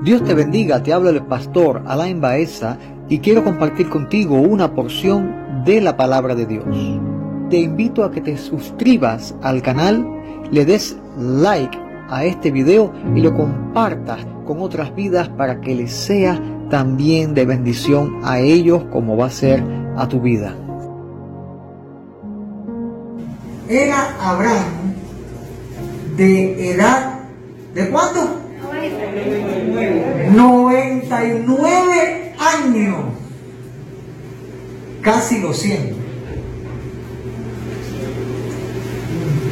Dios te bendiga, te habla el pastor Alain Baeza y quiero compartir contigo una porción de la palabra de Dios. Te invito a que te suscribas al canal, le des like a este video y lo compartas con otras vidas para que les sea también de bendición a ellos como va a ser a tu vida. Era Abraham de edad, ¿de cuánto? 99 años. Casi lo siento.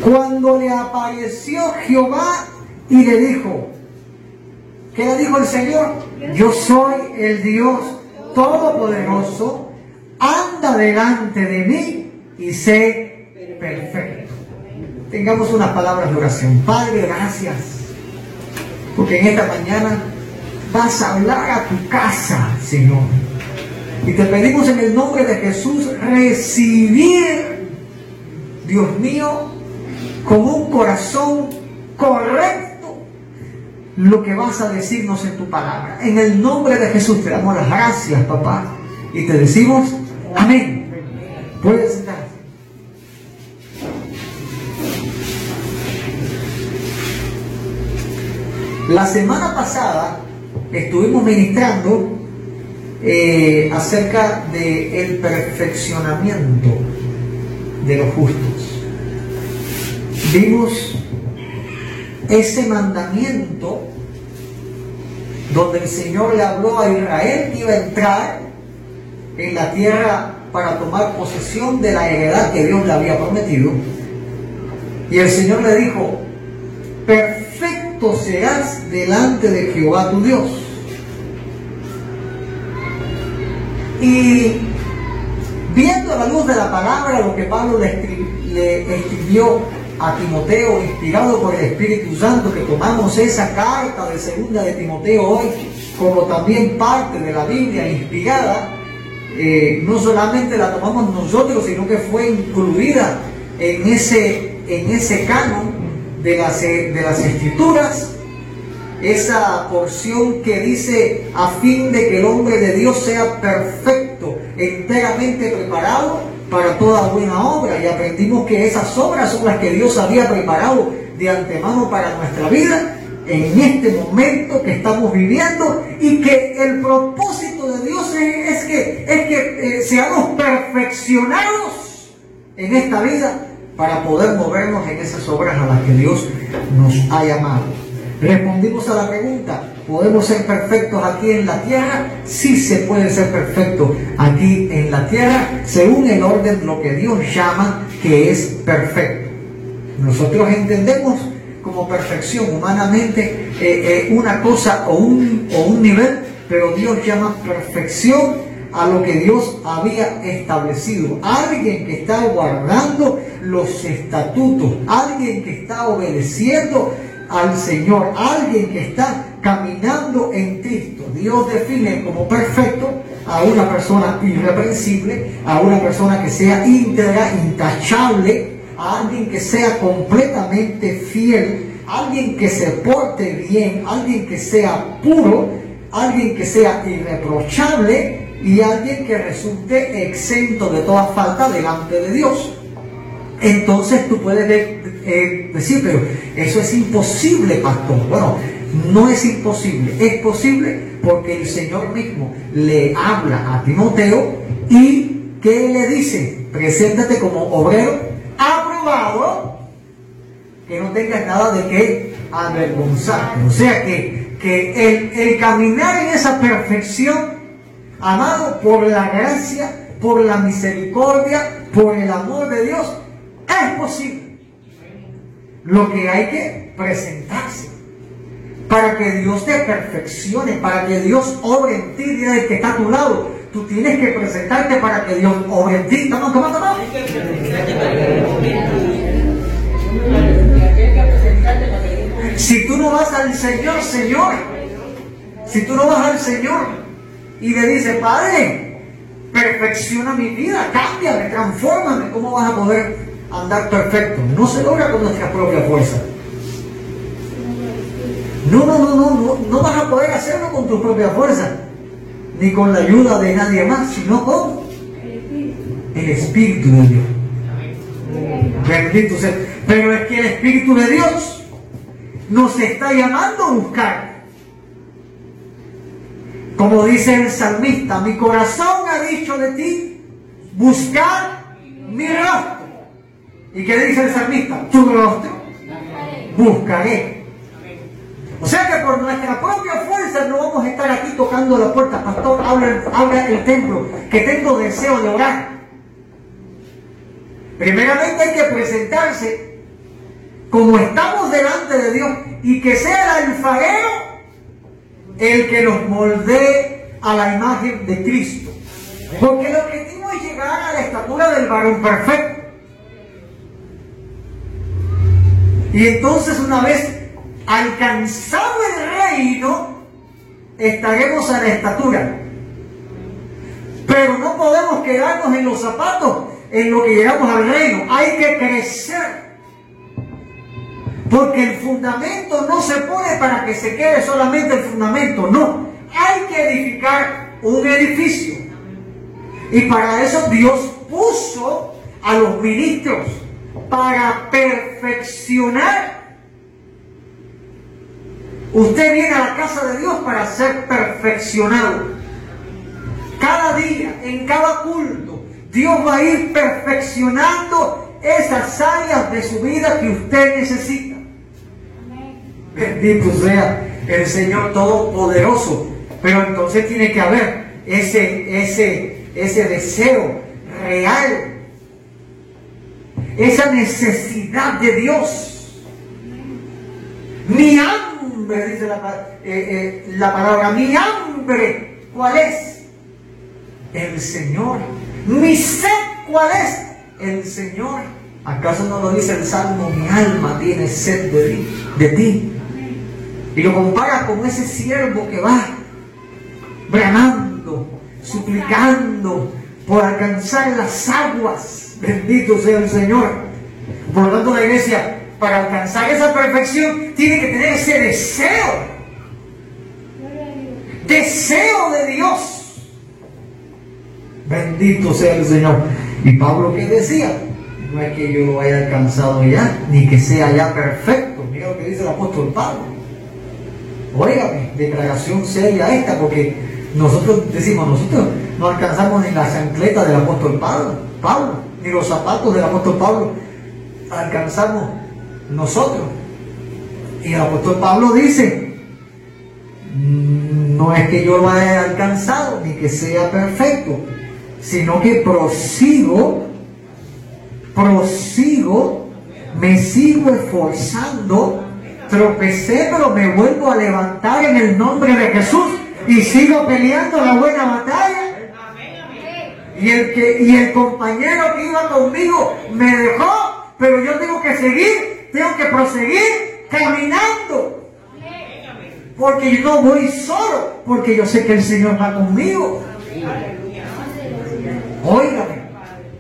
Cuando le apareció Jehová y le dijo, ¿qué le dijo el Señor? Yo soy el Dios Todopoderoso, anda delante de mí y sé perfecto. Tengamos unas palabras de oración. Padre, gracias porque en esta mañana vas a hablar a tu casa, Señor. Y te pedimos en el nombre de Jesús recibir, Dios mío, con un corazón correcto lo que vas a decirnos en tu palabra. En el nombre de Jesús te damos las gracias, papá. Y te decimos, amén. Puedes sentar. La semana pasada estuvimos ministrando eh, acerca del perfeccionamiento de los justos. Vimos ese mandamiento donde el Señor le habló a Israel que iba a entrar en la tierra para tomar posesión de la heredad que Dios le había prometido. Y el Señor le dijo, serás delante de Jehová tu Dios. Y viendo a la luz de la palabra lo que Pablo le, escribió a Timoteo, inspirado por el Espíritu Santo, que tomamos esa carta de segunda de Timoteo hoy como también parte de la Biblia inspirada, eh, no solamente la tomamos nosotros, sino que fue incluida en ese, en ese canon de las, de las escrituras, esa porción que dice a fin de que el hombre de Dios sea perfecto, enteramente preparado para toda buena obra. Y aprendimos que esas obras son las que Dios había preparado de antemano para nuestra vida en este momento que estamos viviendo y que el propósito de Dios es, que, es que eh, seamos perfeccionados en esta vida para poder movernos en esas obras a las que Dios nos ha llamado. Respondimos a la pregunta, ¿podemos ser perfectos aquí en la tierra? Sí se puede ser perfecto aquí en la tierra, según el orden de lo que Dios llama que es perfecto. Nosotros entendemos como perfección humanamente eh, eh, una cosa o un, o un nivel, pero Dios llama perfección a lo que Dios había establecido. Alguien que está guardando los estatutos, alguien que está obedeciendo al Señor, alguien que está caminando en Cristo. Dios define como perfecto a una persona irreprensible, a una persona que sea íntegra, intachable, a alguien que sea completamente fiel, alguien que se porte bien, alguien que sea puro, alguien que sea irreprochable y alguien que resulte exento de toda falta delante de Dios. Entonces tú puedes eh, decir, pero eso es imposible, pastor. Bueno, no es imposible, es posible porque el Señor mismo le habla a Timoteo y ¿qué le dice? Preséntate como obrero aprobado, que no tengas nada de qué avergonzarte. O sea que, que el, el caminar en esa perfección amado por la gracia, por la misericordia, por el amor de Dios, es posible. Lo que hay que presentarse para que Dios te perfeccione, para que Dios obre en ti, dile el que está a tu lado. Tú tienes que presentarte para que Dios obre en ti. ¿Toma, toma, toma? Si tú no vas al Señor, Señor, si tú no vas al Señor, y le dice, Padre, perfecciona mi vida, cámbiame, transfórmame. ¿Cómo vas a poder andar perfecto? No se logra con nuestra propia fuerza. No, no, no, no, no, no vas a poder hacerlo con tu propia fuerza, ni con la ayuda de nadie más, sino con el Espíritu de Dios. Bendito sea. Pero es que el Espíritu de Dios nos está llamando a buscar. Como dice el salmista, mi corazón ha dicho de ti, buscar mi rostro. ¿Y qué dice el salmista? Tu rostro buscaré. O sea que por nuestra propia fuerza no vamos a estar aquí tocando la puerta. Pastor, habla, el templo, que tengo deseo de orar. Primeramente hay que presentarse como estamos delante de Dios y que sea el alfarero el que nos moldee a la imagen de Cristo. Porque el objetivo es llegar a la estatura del varón perfecto. Y entonces una vez alcanzado el reino, estaremos a la estatura. Pero no podemos quedarnos en los zapatos en lo que llegamos al reino. Hay que crecer. Porque el fundamento no se pone para que se quede solamente el fundamento. No. Hay que edificar un edificio. Y para eso Dios puso a los ministros para perfeccionar. Usted viene a la casa de Dios para ser perfeccionado. Cada día, en cada culto, Dios va a ir perfeccionando esas áreas de su vida que usted necesita. Bendito sea el Señor Todopoderoso. Pero entonces tiene que haber ese, ese, ese deseo real esa necesidad de Dios. Mi hambre, dice la, eh, eh, la palabra, mi hambre, ¿cuál es? El Señor. Mi sed, ¿cuál es? El Señor. ¿Acaso no lo dice el Salmo? Mi alma tiene sed de. De ti. Y lo compara con ese siervo que va bramando, suplicando por alcanzar las aguas Bendito sea el Señor. Por lo tanto, la iglesia, para alcanzar esa perfección, tiene que tener ese deseo. Deseo de Dios. Bendito sea el Señor. Y Pablo, ¿qué decía? No es que yo lo haya alcanzado ya, ni que sea ya perfecto. Mira lo que dice el apóstol Pablo. Óigame, declaración seria esta, porque nosotros decimos, nosotros no alcanzamos ni la chancleta del apóstol Pablo. Pablo ni los zapatos del apóstol Pablo alcanzamos nosotros. Y el apóstol Pablo dice, mm, no es que yo lo haya alcanzado ni que sea perfecto, sino que prosigo, prosigo, me sigo esforzando, tropecé pero me vuelvo a levantar en el nombre de Jesús y sigo peleando la buena batalla y el, que, y el compañero que iba conmigo me dejó, pero yo tengo que seguir, tengo que proseguir caminando. Porque yo no voy solo, porque yo sé que el Señor va conmigo. Óigame.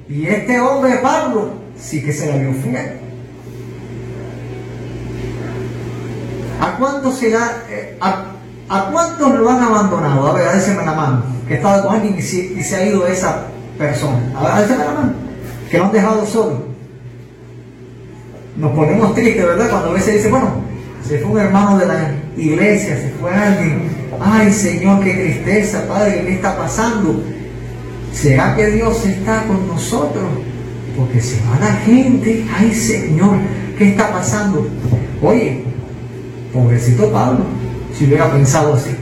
Y este hombre Pablo sí que se la vio fiel. ¿A cuántos será, eh, a, cuántos lo han abandonado? A ver, déjeme la mano que estaba con alguien y se, ha ido esa persona. A ver, la mano. Que lo han dejado solo. Nos ponemos tristes, ¿verdad? Cuando a veces dice, bueno, se fue un hermano de la iglesia, se fue alguien. Ay, Señor, qué tristeza, Padre, ¿qué está pasando? ¿Será que Dios está con nosotros? Porque se va la gente. Ay, Señor, ¿qué está pasando? Oye, pobrecito Pablo, si hubiera pensado así.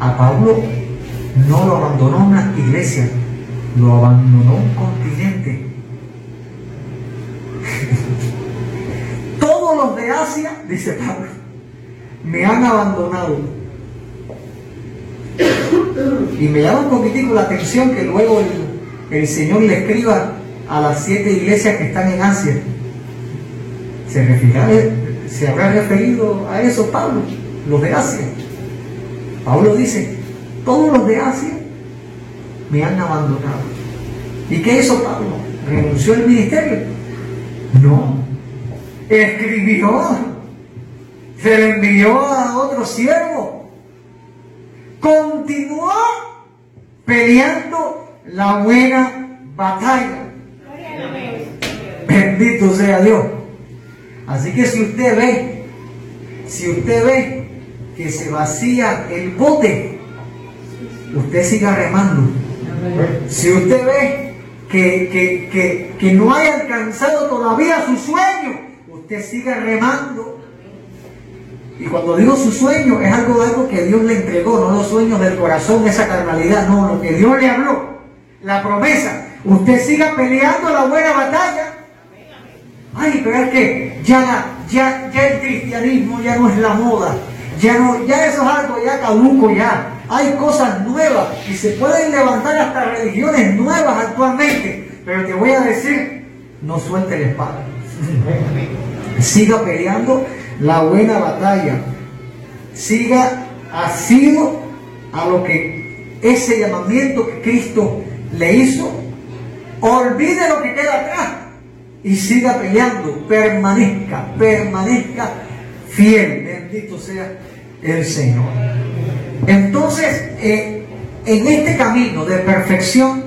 A Pablo no lo abandonó una iglesia, lo abandonó un continente. Todos los de Asia, dice Pablo, me han abandonado. Y me llama un poquitico la atención que luego el, Señor le escriba a las siete iglesias que están en Asia. ¿Se, ¿Se habrá referido a eso Pablo, los de Asia? Pablo dice, todos los de Asia me han abandonado. ¿Y qué hizo Pablo? ¿Renunció al ministerio? No. Escribió. Se le envió a otro siervo continuó peleando la buena batalla. Bendito sea Dios. Así que si usted ve, si usted ve que se vacía el bote, usted siga remando. Si usted ve que, que, que, no haya alcanzado todavía su sueño, usted siga remando. Y cuando digo su sueño, es algo, algo que Dios le entregó, no los sueños del corazón, esa carnalidad, no, lo que Dios le habló, la promesa. Usted siga peleando la buena batalla. Ay, pero es que ya, ya, ya el cristianismo ya no es la moda. Ya, no, ya eso es algo ya caduco ya. Hay cosas nuevas y se pueden levantar hasta religiones nuevas actualmente. Pero te voy a decir, no suelte la espada. Siga peleando la buena batalla. Siga asido a lo que ese llamamiento que Cristo le hizo. Olvide lo que queda atrás y siga peleando. Permanezca, permanezca fiel. Bendito sea el Señor. Entonces, eh, en este camino de perfección,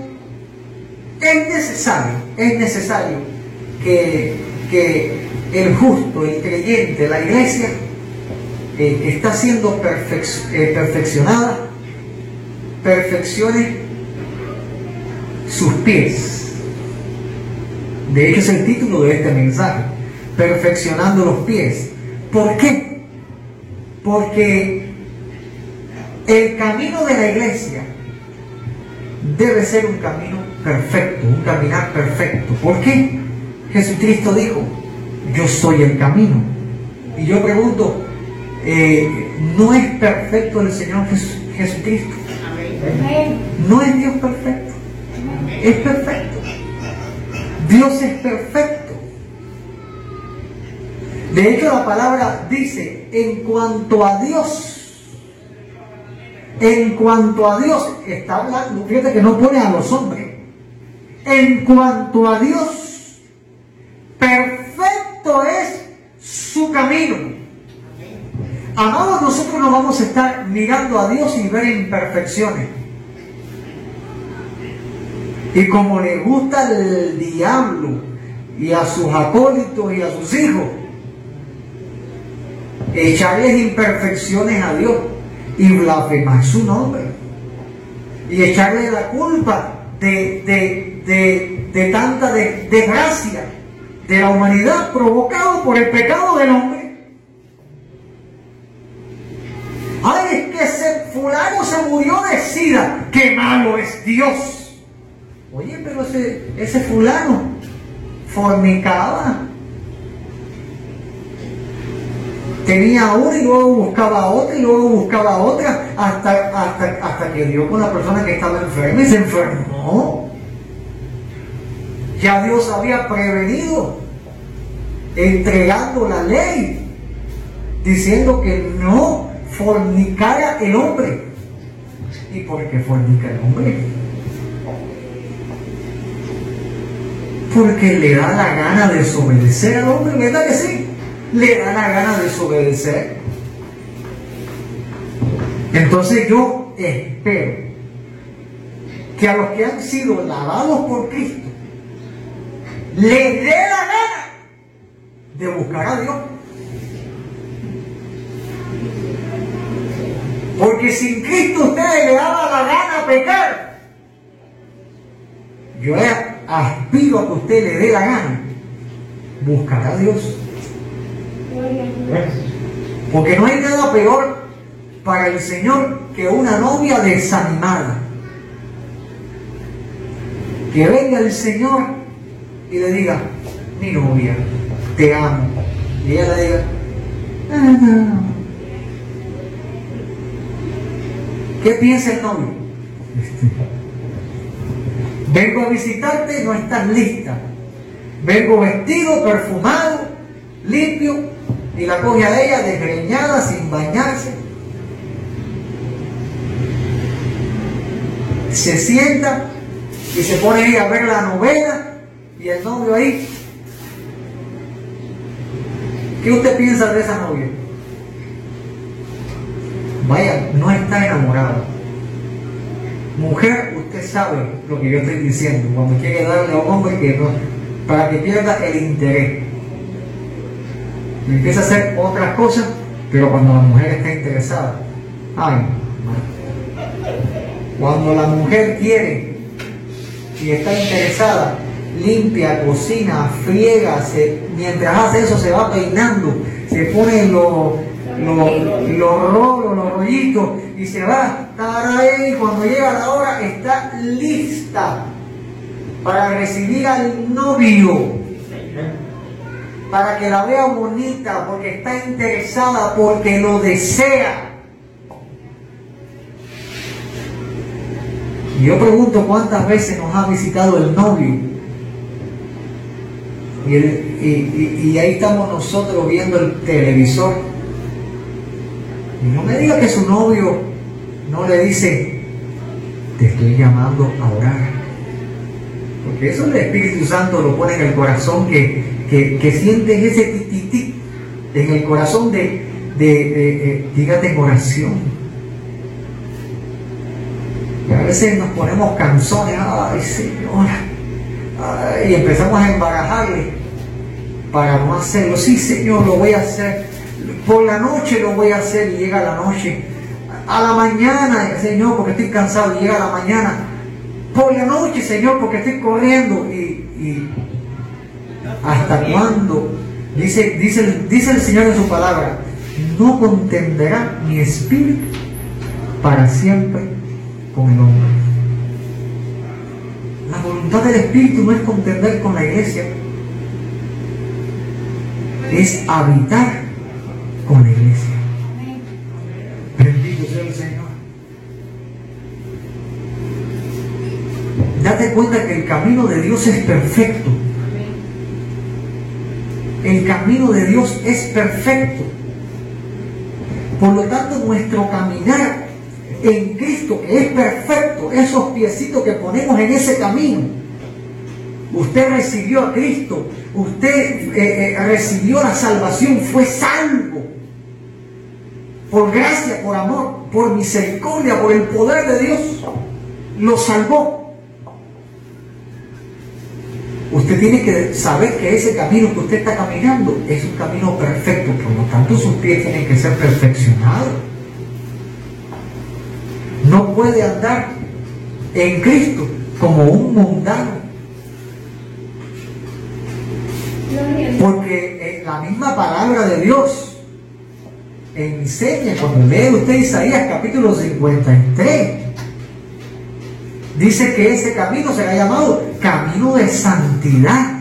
es necesario, es necesario que, que el justo, el creyente, la iglesia, eh, que está siendo eh, perfeccionada, perfeccione sus pies. De hecho es el título de este mensaje, perfeccionando los pies. ¿Por qué? Porque el camino de la iglesia debe ser un camino perfecto, un caminar perfecto. ¿Por qué? Jesucristo dijo, yo soy el camino. Y yo pregunto, eh, ¿no es perfecto el Señor Jesucristo? ¿No es Dios perfecto? Es perfecto. Dios es perfecto. De hecho, la palabra dice, en cuanto a Dios, en cuanto a Dios, está hablando, fíjate que no pone a los hombres, en cuanto a Dios, perfecto es su camino. Amados, nosotros no vamos a estar mirando a Dios y ver imperfecciones. Y como le gusta el diablo y a sus acólitos y a sus hijos, echarles imperfecciones a Dios y blasfemar su nombre. Y echarle la culpa de, de, de, tanta desgracia de la humanidad provocado por el pecado del hombre. Ay, es que ese fulano se murió de sida. ¡Qué malo es Dios! Oye, pero ese, ese fulano fornicaba, tenía una y luego buscaba otra y luego buscaba otra hasta, hasta, hasta que dio con la persona que estaba enferma y se enfermó. Ya Dios había prevenido entregando la ley diciendo que no fornicara el hombre. ¿Y por qué fornica el hombre? Porque le da la gana de desobedecer al hombre, ¿verdad que sí? le da la gana de desobedecer. Entonces yo espero que a los que han sido lavados por Cristo le dé la gana de buscar a Dios. Porque sin Cristo ustedes le daba la gana a pecar. Yo aspiro a que usted le dé la gana buscar a Dios. Porque no hay nada peor para el Señor que una novia desanimada. Que venga el Señor y le diga, mi novia, te amo. Y ella le diga, ah, ¿Qué piensa el novio? Vengo a visitarte y no estás lista. Vengo vestido, perfumado, limpio, y la coge a ella desgreñada, sin bañarse. Se sienta y se pone ahí a ver la novela y el novio ahí. ¿Qué usted piensa de esa novia? vaya, no está enamorado. Mujer, usted sabe lo que yo estoy diciendo, cuando quiere darle a un hombre que no, para que pierda el interés. empieza a hacer otras cosas, pero cuando la mujer está interesada, ay, cuando la mujer quiere y está interesada, limpia, cocina, friega, se, mientras hace eso se va peinando, se pone los los rolos, los rollitos y se va. A ahí cuando llega la hora está lista para recibir al novio. Para que la vea bonita porque está interesada porque lo desea. Y yo pregunto cuántas veces nos ha visitado el novio. Y, ahí estamos nosotros viendo el televisor. Y no me diga que su novio no le dice, te estoy llamando a orar. Porque eso el Espíritu Santo lo pone en el corazón, que, que, sientes ese tititi en el corazón de, de, dígate en oración. Y a veces nos ponemos canzones, ay Señora, y empezamos a embarajarle para no hacerlo. Sí, Señor, lo voy a hacer. Por la noche lo voy a hacer y llega la noche. A la mañana, Señor, porque estoy cansado y llega la mañana. Por la noche, Señor, porque estoy corriendo. Y, hasta cuándo, dice, dice, dice el Señor en su palabra, no contenderá mi espíritu para siempre con el hombre. La voluntad del Espíritu no es contender con la iglesia, es habitar con la iglesia. Bendito sea el Señor. Date cuenta que el camino de Dios es perfecto. El camino de Dios es perfecto. Por lo tanto, nuestro caminar en Cristo, que es perfecto, esos piecitos que ponemos en ese camino, usted recibió a Cristo, usted eh, eh, recibió la salvación, fue salvo. Por gracia, por amor, por misericordia, por el poder de Dios, lo salvó. Usted tiene que saber que ese camino que usted está caminando es un camino perfecto, por lo tanto sus pies tienen que ser perfeccionados. No puede andar en Cristo como un mundano Porque la misma palabra de Dios enseña, cuando lee usted Isaías capítulo 53, dice que ese camino será llamado camino de santidad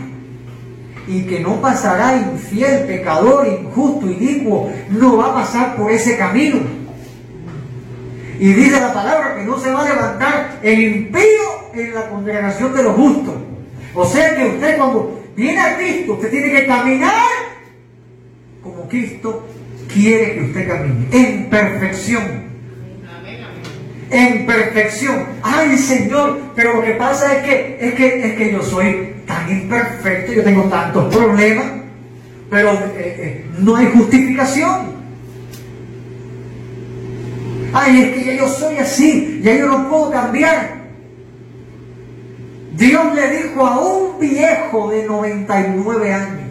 y que no pasará infiel, pecador, injusto, inicuo, no va a pasar por ese camino. Y dice la palabra que no se va a levantar el impío en la congregación de los justos. O sea que usted cuando viene a Cristo, usted tiene que caminar como Cristo quiere que usted camine, en perfección. En perfección. Ay Señor, pero lo que pasa es que, es que, es que yo soy tan imperfecto, yo tengo tantos problemas, pero eh, eh, no hay justificación. Ay, es que ya yo soy así, ya yo no puedo cambiar. Dios le dijo a un viejo de 99 años,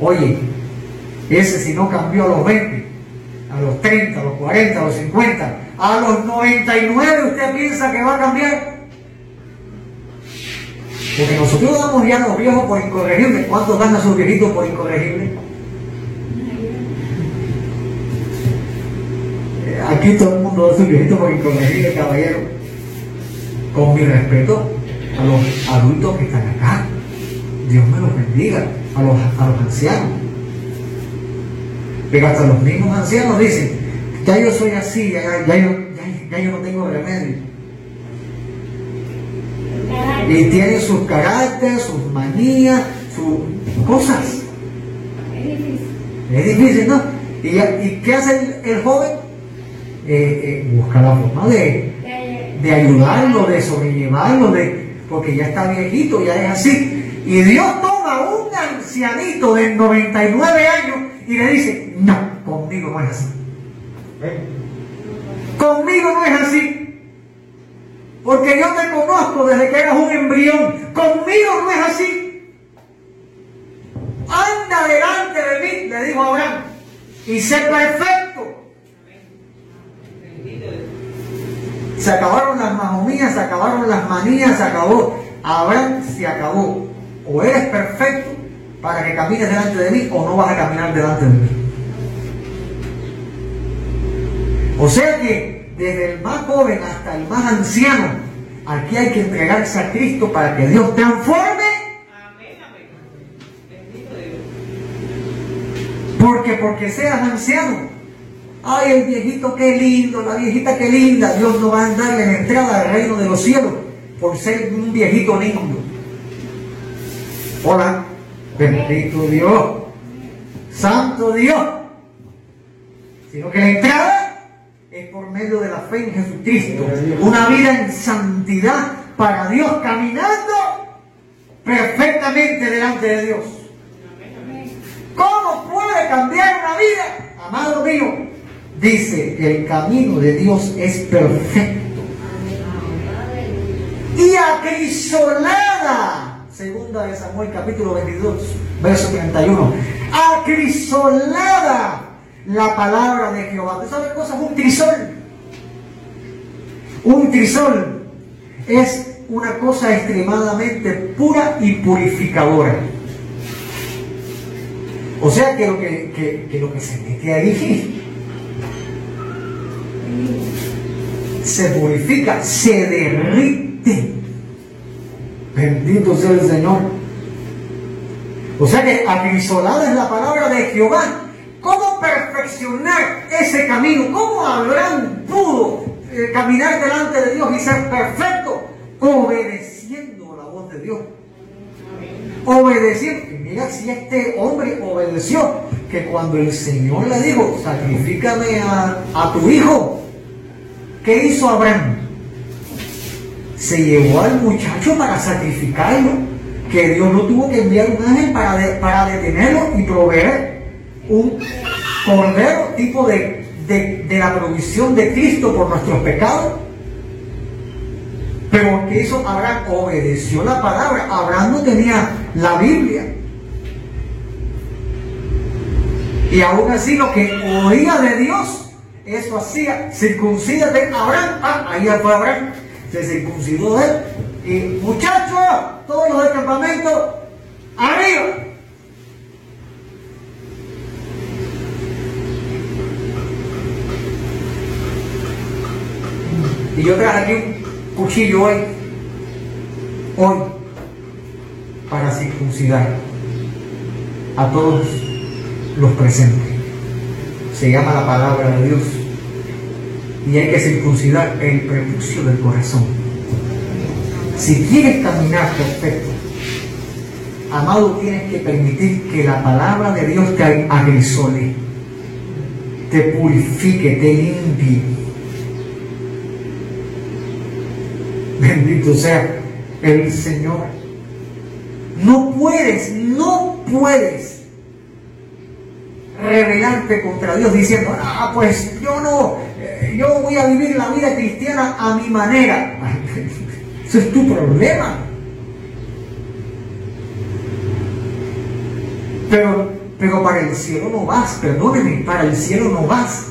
oye, ese si no cambió a los 20, a los 30, a los 40, a los 50, a los 99 usted piensa que va a cambiar. Porque nosotros damos ya a los viejos por incorregibles. ¿Cuántos dan a sus viejitos por incorregibles? Eh, aquí todo el mundo da a sus viejitos por incorregibles, caballero con mi respeto a los adultos que están acá. Dios me los bendiga, a los, a los ancianos. Pero hasta los mismos ancianos dicen, ya yo soy así, ya, yo, ya, yo no tengo remedio. Y tienen sus caracteres, sus manías, sus cosas. Es difícil, ¿no? ¿Y, y qué hace el, joven? Eh, eh, busca la forma de, de ayudarlo, de sobrellevarlo, de, porque ya está viejito, ya es así. Y Dios toma un ancianito de 99 años y le dice, no, conmigo no es así. Conmigo no es así. Porque yo te conozco desde que eras un embrión. Conmigo no es así. Anda delante de mí, le dijo Abraham, y sé perfecto. Se acabaron las mahomías, se acabaron las manías, se acabó. Abraham se acabó. O eres perfecto para que camines delante de mí o no vas a caminar delante de mí. O sea que desde el más joven hasta el más anciano, aquí hay que entregarse a Cristo para que Dios transforme. Porque porque seas anciano, ay el viejito qué lindo, la viejita qué linda, Dios no va a darle la entrada al reino de los cielos por ser un viejito lindo. Hola, bendito Dios, santo Dios, sino que la entrada es por medio de la fe en Jesucristo. Una vida en santidad para Dios, caminando perfectamente delante de Dios. ¿Cómo puede cambiar una vida? Amado mío, dice que el camino de Dios es perfecto. Y acrisolada, segunda de Samuel capítulo 22, verso 31, acrisolada la palabra de Jehová. ¿Tú sabes cosas? Un trisol. Un trisol es una cosa extremadamente pura y purificadora. O sea que lo que, lo que se mete ahí se purifica, se derrite. Bendito sea el Señor. O sea que acrisolada es la palabra de Jehová ¿Cómo perfeccionar ese camino? ¿Cómo Abraham pudo eh, caminar delante de Dios y ser perfecto? Obedeciendo la voz de Dios. Obedeciendo. Y mira si este hombre obedeció, que cuando el Señor le dijo, sacrifícame a, a tu hijo, ¿qué hizo Abraham? Se llevó al muchacho para sacrificarlo, que Dios no tuvo que enviar un ángel para, para detenerlo y proveer un cordero tipo de, de, la provisión de Cristo por nuestros pecados. Pero que hizo Abraham? Obedeció la palabra. Abraham no tenía la Biblia. Y aún así lo que oía de Dios, eso hacía. Circuncídate, Abraham. Ah, ahí fue Abraham. Se circuncidó él. Y muchachos, todos los del campamento, arriba. Y yo traje aquí un cuchillo hoy, hoy, para circuncidar a todos los presentes. Se llama la palabra de Dios. Y hay que circuncidar el prepucio del corazón. Si quieres caminar perfecto, amado, tienes que permitir que la palabra de Dios te agrisole, te purifique, te limpie Bendito sea el Señor. No puedes, no puedes rebelarte contra Dios diciendo, ah, pues yo no, yo voy a vivir la vida cristiana a mi manera. Eso es tu problema. Pero, pero para el cielo no vas, perdóneme, para el cielo no vas.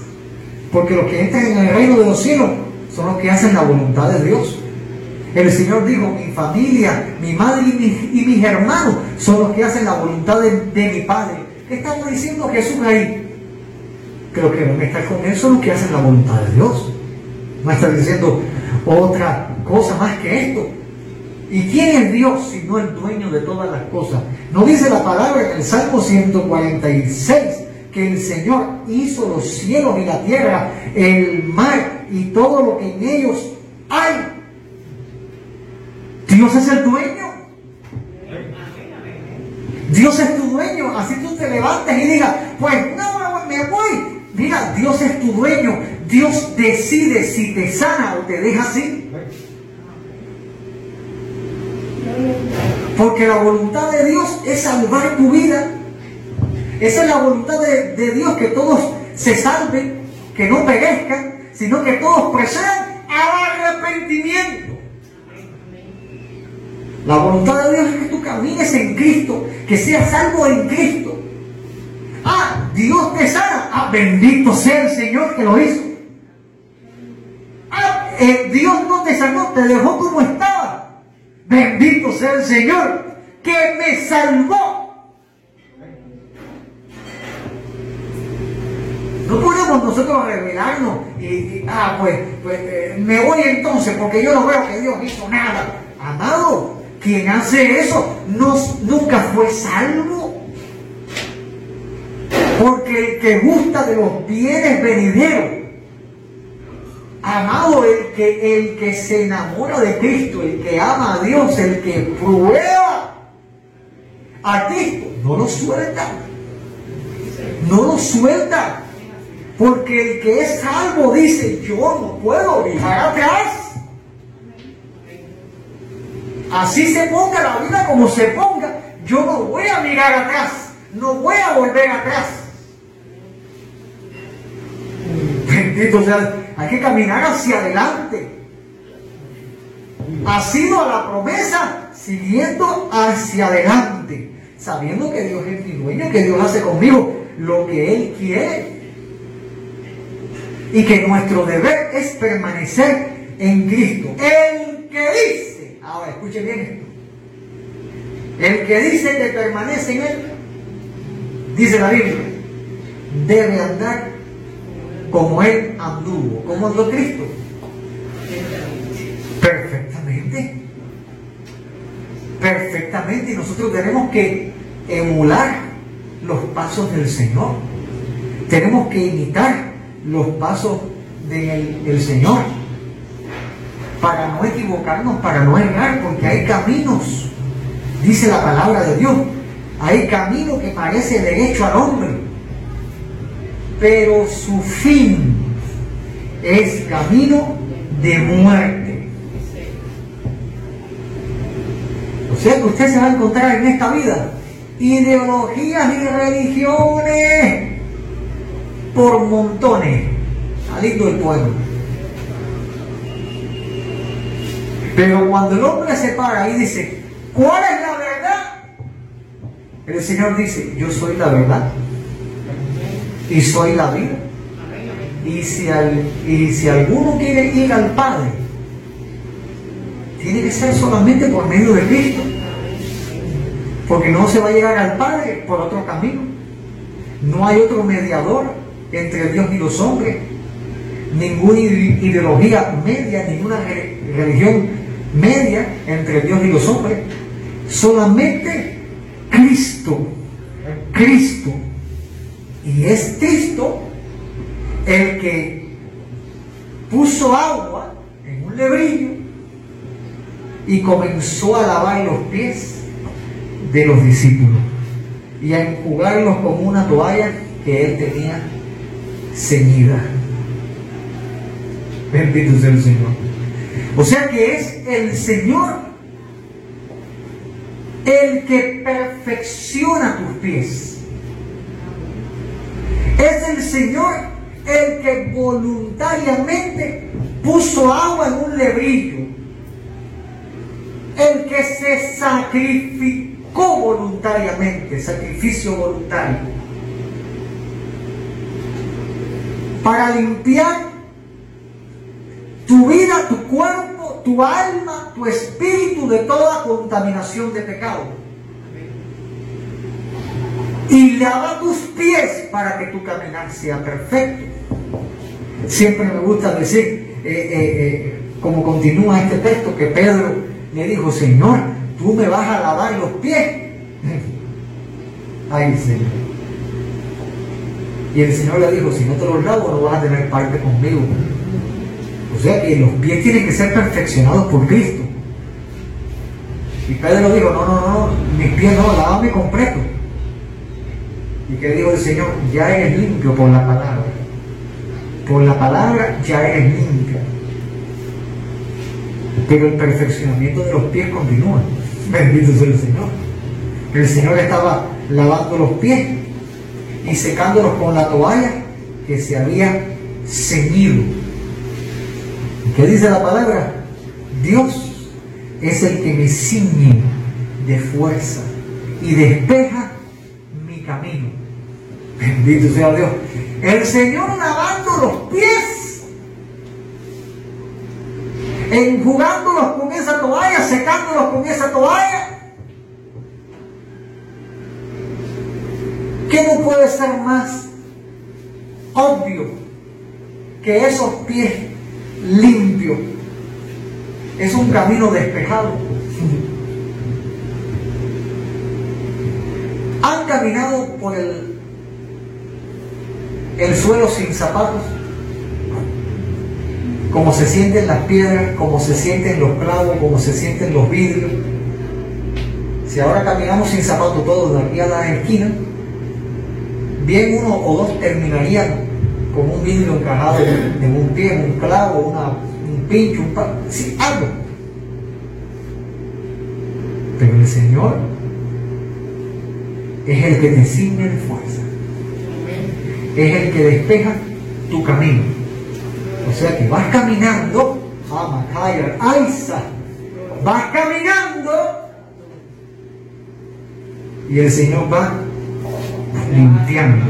Porque los que entran en el reino de los cielos son los que hacen la voluntad de Dios. El Señor dijo, mi familia, mi madre y, mis hermanos son los que hacen la voluntad de, mi Padre. ¿Qué estamos diciendo Jesús ahí? Creo que no está con eso los que hacen la voluntad de Dios. No está diciendo otra cosa más que esto. ¿Y quién es Dios si no el dueño de todas las cosas? No dice la palabra en el Salmo 146 que el Señor hizo los cielos y la tierra, el mar y todo lo que en ellos hay. Dios es el dueño. Dios es tu dueño. Así tú te levantes y digas, pues no, me voy. Mira, Dios es tu dueño. Dios decide si te sana o te deja así. Porque la voluntad de Dios es salvar tu vida. Esa es la voluntad de, Dios, que todos se salven, que no perezcan, sino que todos procedan al arrepentimiento. La voluntad de Dios es que tú camines en Cristo, que seas salvo en Cristo. Ah, Dios te sana. Ah, bendito sea el Señor que lo hizo. Ah, eh, Dios no te sanó, te dejó como estaba. Bendito sea el Señor que me salvó. No podemos nosotros revelarnos y, ah, pues, pues eh, me voy entonces porque yo no veo que Dios hizo nada. Amado, quien hace eso no, nunca fue salvo. Porque el que gusta de los bienes venideros, amado, el que, el que se enamora de Cristo, el que ama a Dios, el que prueba a Cristo, no lo suelta. No lo suelta. Porque el que es salvo dice, yo no puedo viajar atrás. Así se ponga la vida como se ponga, yo no voy a mirar atrás, no voy a volver atrás. Hay que caminar hacia adelante. Ha sido a la promesa, siguiendo hacia adelante, sabiendo que Dios es mi dueño, que Dios hace conmigo lo que Él quiere y que nuestro deber es permanecer en Cristo. El que dice, ahora escuche bien esto, el que dice que permanece en Él, dice la Biblia, debe andar como Él anduvo, como andó Cristo. Perfectamente. Perfectamente. Y nosotros tenemos que emular los pasos del Señor. Tenemos que imitar los pasos del, Señor, para no equivocarnos, para no errar, porque hay caminos, dice la palabra de Dios, hay camino que parece derecho al hombre, pero su fin es camino de muerte. O sea que usted se va a encontrar en esta vida ideologías y religiones por montones saliendo del pueblo. Pero cuando el hombre se para y dice, ¿cuál es la verdad? El Señor dice, yo soy la verdad y soy la vida. Y si, y si alguno quiere ir al Padre, tiene que ser solamente por medio de Cristo. Porque no se va a llegar al Padre por otro camino. No hay otro mediador entre Dios y los hombres, ninguna ideología media, ninguna religión media entre Dios y los hombres, solamente Cristo, Cristo. Y es Cristo el que puso agua en un lebrillo y comenzó a lavar los pies de los discípulos y a enjugarlos con una toalla que él tenía ceñida. Bendito sea el Señor. O sea que es el Señor el que perfecciona tus pies. Es el Señor el que voluntariamente puso agua en un lebrillo. El que se sacrificó voluntariamente, sacrificio voluntario para limpiar tu vida, tu cuerpo, tu alma, tu espíritu de toda contaminación de pecado. Y lava tus pies para que tu caminar sea perfecto. Siempre me gusta decir, eh, eh, eh, como continúa este texto, que Pedro le dijo, Señor, tú me vas a lavar los pies. Ay, Señor. Y el Señor le dijo, si no te los lavo no vas a tener parte conmigo. O sea que los pies tienen que ser perfeccionados por Cristo. Y Pedro dijo, no, no, no, mis pies no, lávame completo. Y que dijo el Señor, ya eres limpio por la palabra. Por la palabra ya eres limpio. Pero el perfeccionamiento de los pies continúa. Bendito sea el Señor. El Señor estaba lavando los pies y secándolos con la toalla que se había ceñido. ¿Qué dice la palabra? Dios es el que me ciñe de fuerza y despeja. Dios. El Señor lavando los pies, enjugándolos con esa toalla, secándolos con esa toalla. ¿Qué no puede ser más obvio que esos pies limpios? Es un camino despejado. Han caminado por el el suelo sin zapatos, como se sienten las piedras, como se sienten los clavos, como se sienten los vidrios. Si ahora caminamos sin zapatos todos de aquí a la esquina, bien uno o dos terminarían con un vidrio encajado en un pie, un clavo, un pincho, un sí, algo. Pero el Señor es el que te ciñe de fuerza es el que despeja tu camino. O sea que vas caminando, Aisa, vas caminando y el Señor va limpiando.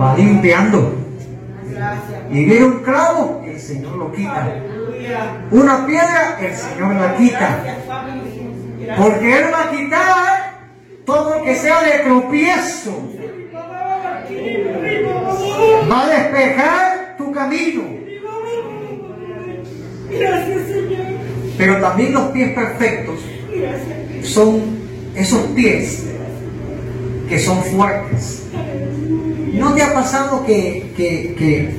Va limpiando. Y viene un clavo, el Señor lo quita. Una piedra, el Señor la quita. Porque Él va a quitar todo lo que sea de tropiezo va a despejar tu camino. Pero también los pies perfectos son esos pies que son fuertes. ¿No te ha pasado que, que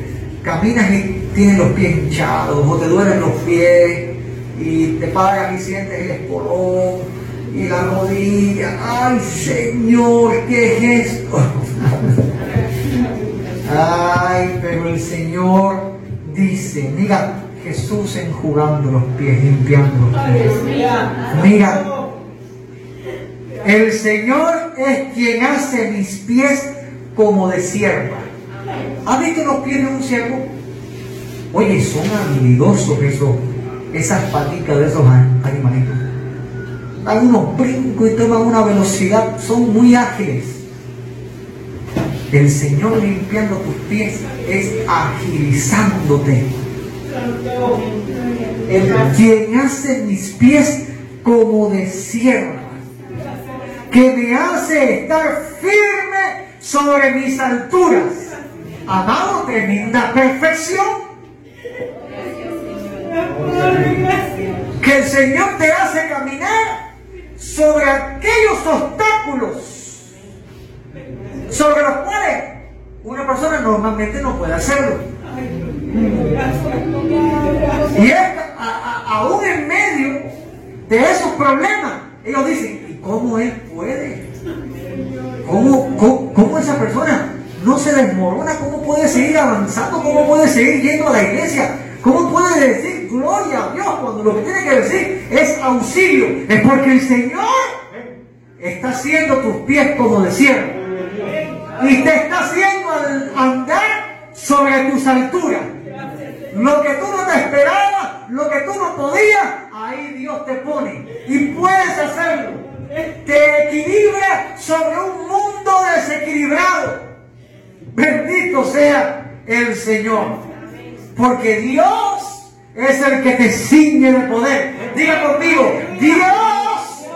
caminas y tienes los pies hinchados o te duelen los pies y te paras y sientes el espolón y la rodilla. Ay, Señor, ¿qué es esto? Ay, pero el Señor dice, mira, Jesús enjugando los pies, limpiando los pies. Mira, el Señor es quien hace mis pies como de sierva. ¿Ha visto los pies de un siervo? Oye, son habilidosos esos, esas patitas de esos animalitos dan unos brincos y toman una velocidad, son muy ágiles. El Señor limpiando tus pies es agilizándote. El quien hace mis pies como de sierva, que me hace estar firme sobre mis alturas. Amado, tremenda perfección. Que el Señor te hace caminar sobre aquellos obstáculos sobre los cuales una persona normalmente no puede hacerlo. Y es aún en medio de esos problemas, ellos dicen, ¿y cómo él puede? ¿Cómo, cómo, cómo esa persona no se desmorona? ¿Cómo puede seguir avanzando? ¿Cómo puede seguir yendo a la iglesia? ¿Cómo puede decir gloria a Dios cuando lo que tiene que decir es auxilio? Es porque el Señor está haciendo tus pies como de siervo. Y te está haciendo andar sobre tus alturas. Lo que tú no te esperabas, lo que tú no podías, ahí Dios te pone. Y puedes hacerlo. Te equilibra sobre un mundo desequilibrado. Bendito sea el Señor. Porque Dios es el que te ciñe de poder. Diga conmigo, Dios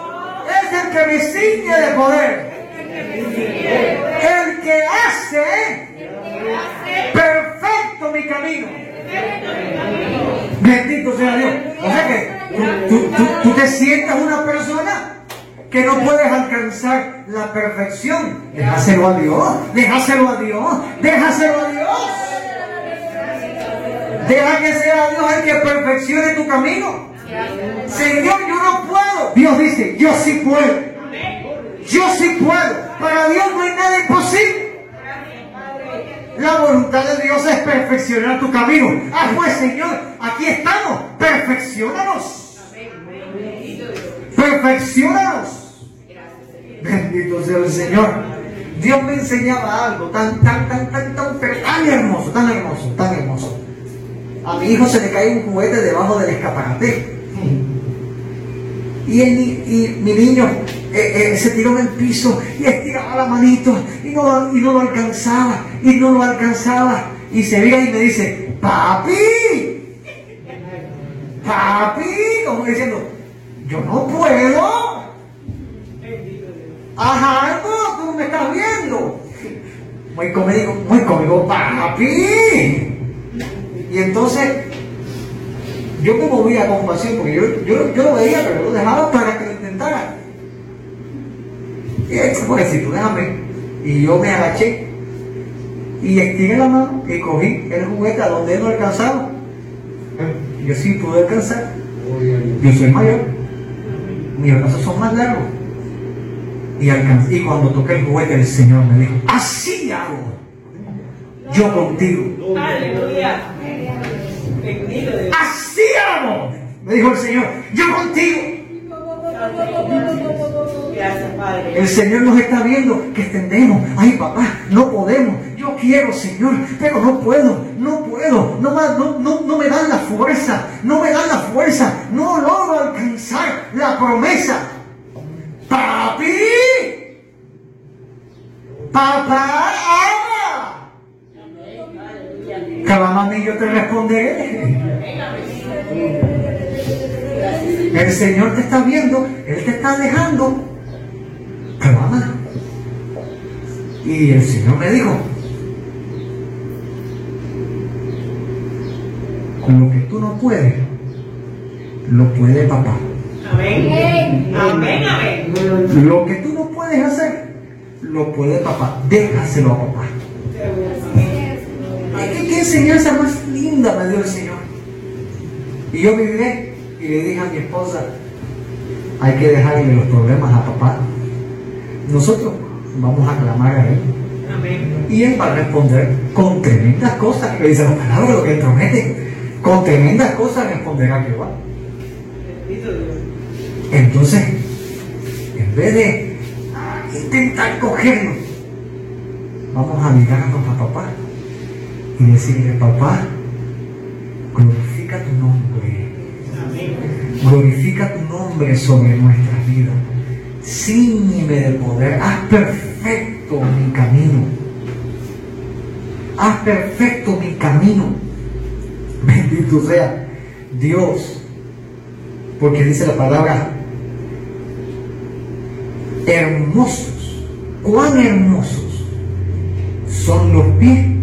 es el que me ciñe de poder. El que hace perfecto mi camino. Bendito sea Dios. O sea que tú, tú te sientas una persona que no puedes alcanzar la perfección. Déjaselo a Dios, déjaselo a Dios, déjaselo a Dios. Deja que sea Dios el que perfeccione tu camino. Señor, yo no puedo. Dios dice, yo sí puedo. Yo sí puedo. Para Dios no hay nada imposible. La voluntad de Dios es perfeccionar tu camino. Ah, pues Señor, aquí estamos. Perfeccionanos. Perfeccionanos. Bendito sea el Señor. Dios me enseñaba algo tan, tan, tan, tan, tan, tan hermoso, tan hermoso, tan hermoso. A mi hijo se le cae un juguete debajo del escaparate. Y, y mi niño eh, eh, se tiró en el piso y estiraba la manito y no, y no lo alcanzaba, y no lo alcanzaba. Y se vira y me dice, papi, papi, como diciendo, yo no puedo. Ajá, no, tú me estás viendo. Muy conmigo, muy conmigo, papi. Y entonces yo me movía a compasión porque yo, yo, yo, lo veía, pero lo dejaba para que lo intentara. Y él se decir, déjame. Y yo me agaché y estiré la mano y cogí el juguete a donde él no alcanzaba. Yo sí pude alcanzar. Yo soy mayor. Mis brazos son más largos. Y, y cuando toqué el juguete, el Señor me dijo, así hago. Yo contigo. Aleluya. Así hago. Me dijo el Señor, yo contigo. El Señor nos está viendo que extendemos. Ay, papá, no podemos. Yo quiero, Señor, pero no puedo, no puedo. No, no, no, no me dan la fuerza, no me dan la fuerza. No logro alcanzar la promesa. Papi, papá. Cada yo te responderé. El Señor te está viendo, Él te está dejando, pero ama. Y el Señor me dijo, con lo que tú no puedes, lo puede papá. Amén. Amén, amén. Lo que tú no puedes hacer, lo puede papá. Déjaselo a papá. ¿Qué, qué enseñanza más linda me dio el Señor? Y yo viviré y le dije a mi esposa, hay que dejarle los problemas a papá. Nosotros vamos a clamar a él. Y él va a responder con tremendas cosas, que dice la palabra, lo que él promete. Con tremendas cosas responderá Jehová. Entonces, en vez de intentar cogerlo, vamos a mirar a nuestro papá y decirle, papá, glorifica tu nombre glorifica tu nombre sobre nuestra vida. Cíñeme de poder, haz perfecto mi camino. Haz perfecto mi camino. Bendito sea Dios. Porque dice la palabra, hermosos, cuán hermosos son los pies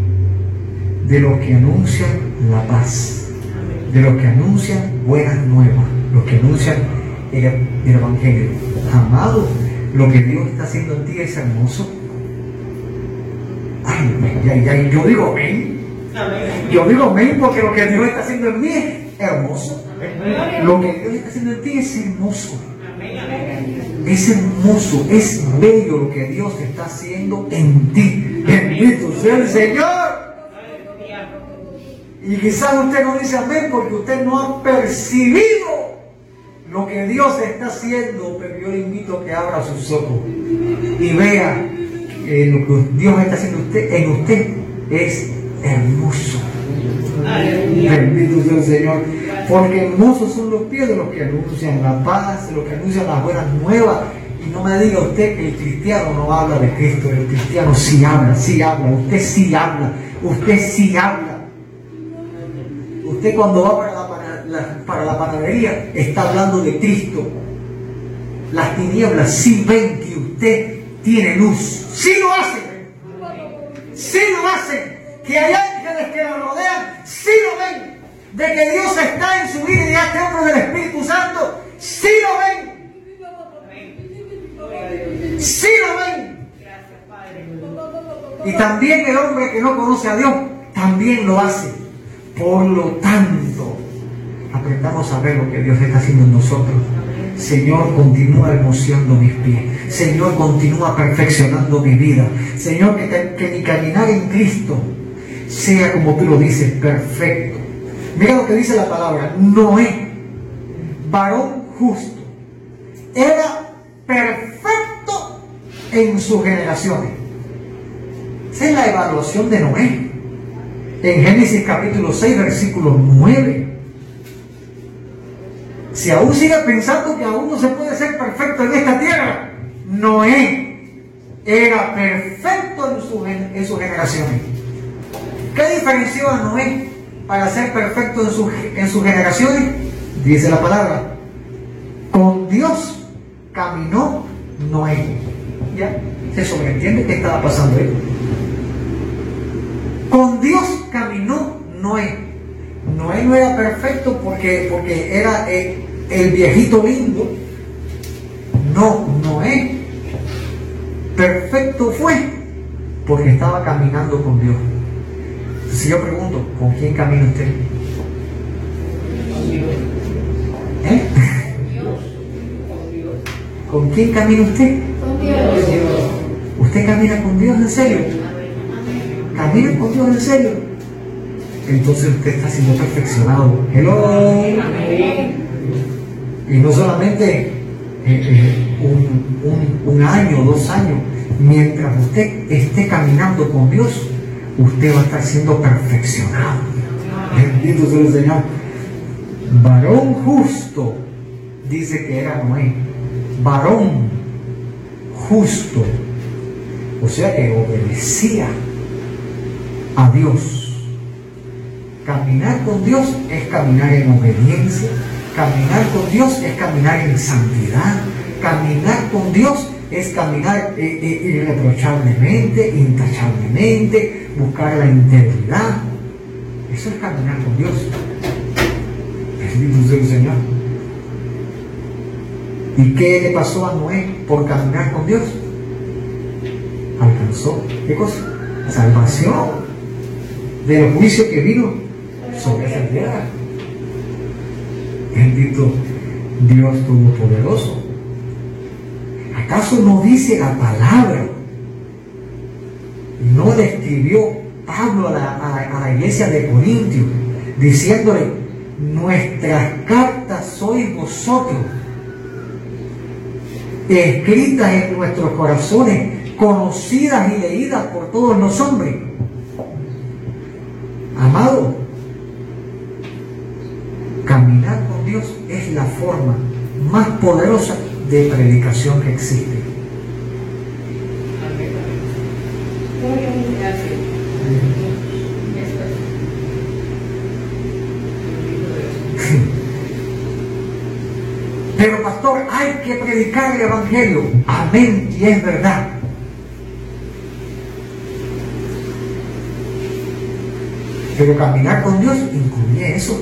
de los que anuncian la paz, de los que anuncian buenas nuevas los que anuncian el, Evangelio. Amado, lo que Dios está haciendo en ti es hermoso. Ay, yo digo amén. Yo digo amén porque lo que Dios está haciendo en mí es hermoso. Lo que Dios está haciendo en ti es hermoso. Es hermoso, es bello lo que Dios está haciendo en ti. Bendito sea el Señor. Y quizás usted no dice amén porque usted no ha percibido lo que Dios está haciendo, pero yo le invito a que abra sus ojos y vea que lo que Dios está haciendo usted, en usted es hermoso. Bendito sea el Señor. Porque hermosos son los pies de los que anuncian la paz, de los que anuncian las buenas nuevas. Y no me diga usted que el cristiano no habla de Cristo, el cristiano sí habla, sí habla, usted sí habla, usted sí habla. Usted cuando va para la la panadería está hablando de Cristo. Las tinieblas sí ven que usted tiene luz. Sí lo hacen. Sí lo hacen. Que hay ángeles que lo rodean. Sí lo ven. De que Dios está en su vida y este hombre del Espíritu Santo. Sí lo ven. Sí lo ven. Y también el hombre que no conoce a Dios también lo hace. Por lo tanto, aprendamos a ver lo que Dios está haciendo en nosotros. Señor, continúa emocionando mis pies. Señor, continúa perfeccionando mi vida. Señor, que, que mi caminar en Cristo sea como tú lo dices, perfecto. Mira lo que dice la palabra. Noé, varón justo, era perfecto en sus generaciones. Esta es la evaluación de Noé. En Génesis capítulo 6, versículo 9. Si aún sigue pensando que aún no se puede ser perfecto en esta tierra, Noé era perfecto en, su, en sus generaciones. ¿Qué diferenció a Noé para ser perfecto en, en sus generaciones? Dice la palabra, con Dios caminó Noé. ¿Ya? Se sobreentiende que estaba pasando ahí. Dios caminó Noé. Noé no era perfecto porque, porque era eh, el viejito lindo. No, Noé perfecto fue porque estaba caminando con Dios. Si yo pregunto, ¿con quién camina usted? ¿Eh? ¿Con quién camina usted? Con Dios. ¿Usted camina con Dios en serio? ¿Camina con Dios en serio? Entonces usted está siendo perfeccionado. Hello. Y no solamente eh, eh, un, un, un año, dos años. Mientras usted esté caminando con Dios, usted va a estar siendo perfeccionado. Bendito sea el Señor. Varón justo, dice que era Noé. Varón justo. O sea que obedecía a Dios. Caminar con Dios es caminar en obediencia. Caminar con Dios es caminar en santidad. Caminar con Dios es caminar eh, eh, irreprochablemente, intachablemente, buscar la integridad. Eso es caminar con Dios. Bendito sea el Señor. ¿Y qué le pasó a Noé por caminar con Dios? Alcanzó, ¿qué cosa? Salvación de los juicios que vino sobre esa tierra. Bendito Dios Todopoderoso. ¿Acaso no dice la palabra? No le escribió Pablo a la, iglesia de Corintios, diciéndole, nuestras cartas sois vosotros, escritas en nuestros corazones, conocidas y leídas por todos los hombres. Amado, caminar con Dios es la forma más poderosa de predicación que existe. Pero pastor, hay que predicar el Evangelio. Amén, y es verdad. Pero caminar con Dios incluye eso.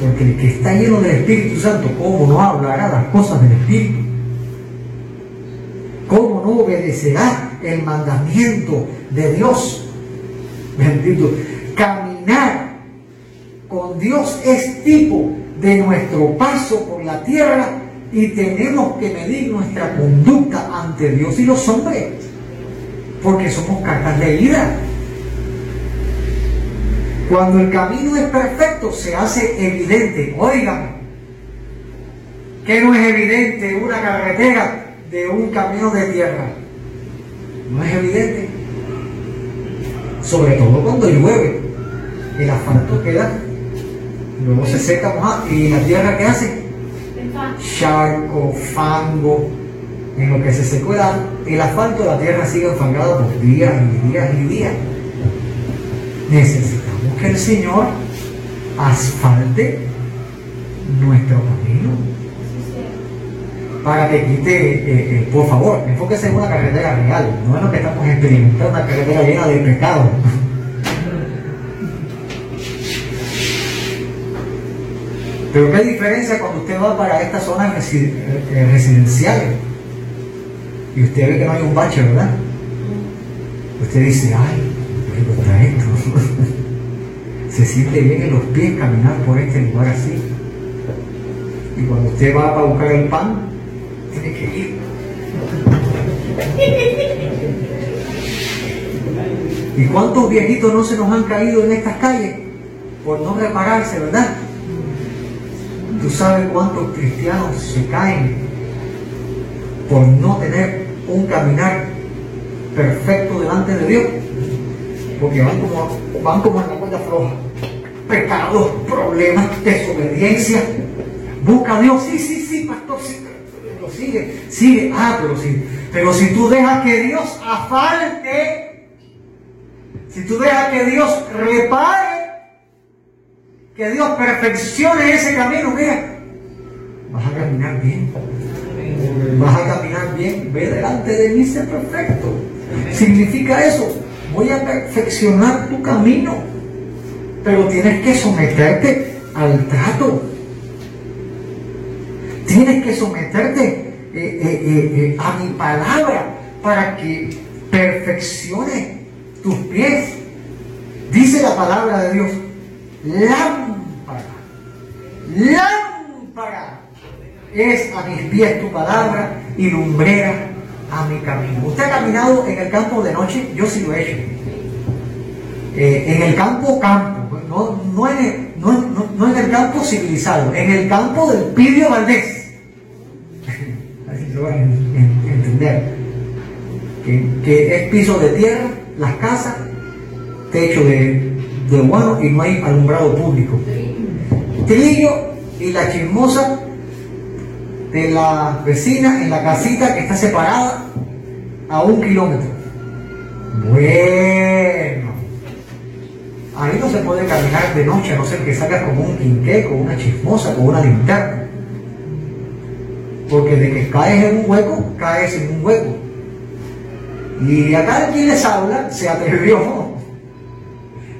Porque el que está lleno del Espíritu Santo, ¿cómo no hablará las cosas del Espíritu? ¿Cómo no obedecerá el mandamiento de Dios? Bendito. Caminar con Dios es tipo de nuestro paso por la tierra y tenemos que medir nuestra conducta ante Dios y los hombres. Porque somos cartas de vida. Cuando el camino es perfecto, se hace evidente. Oigan, que no es evidente una carretera de un camino de tierra. No es evidente. Sobre todo cuando llueve. El asfalto queda, luego se seca y la tierra ¿qué hace? Charco, fango. En lo que se secó el asfalto, la tierra sigue enfangada por días y días y días. Necesitamos que el Señor asfalte nuestro camino para que quite, eh, eh, por favor, enfóquese en una carretera real, no es lo que estamos experimentando, una carretera llena de pecado. Pero qué diferencia cuando usted va para estas zonas eh, residenciales y usted ve que no hay un bache, ¿verdad? Usted dice, ay, ¿qué está esto? se siente bien en los pies caminar por este lugar así. Y cuando usted va para buscar el pan, tiene que ir. ¿Y cuántos viejitos no se nos han caído en estas calles por no repararse, verdad? Tú sabes cuántos cristianos se caen por no tener un caminar perfecto delante de Dios. Porque van como, van como en la cuenta floja. Pecados, problemas, desobediencia. Busca a Dios. Sí, sí, sí, pastor, sí. Pero sigue, sigue. Ah, pero sí. Pero si tú dejas que Dios afalte, si tú dejas que Dios repare, que Dios perfeccione ese camino, mira, vas a caminar bien. Vas a caminar bien. Ve delante de mí, sé perfecto. Significa eso. Voy a perfeccionar tu camino. Pero tienes que someterte al trato. Tienes que someterte eh, eh, eh, a mi palabra para que perfeccione tus pies. Dice la palabra de Dios, lámpara, lámpara es a mis pies tu palabra y lumbrera a mi camino. ¿Usted ha caminado en el campo de noche? Yo sí lo he hecho. en el campo, campo, no, no, en el, no, en el campo civilizado, en el campo del Pidio Valdés. Así lo van a entender. Que, que, es piso de tierra, las casas, techo de, de humano y no hay alumbrado público. Trillo y la chismosa de la vecina en la casita que está separada a un kilómetro. Bueno, ahí no se puede caminar de noche a no ser que salgas como un quinqué, con una chismosa, con una linterna. Porque de que caes en un hueco, caes en un hueco. Y acá quien les habla se atrevió.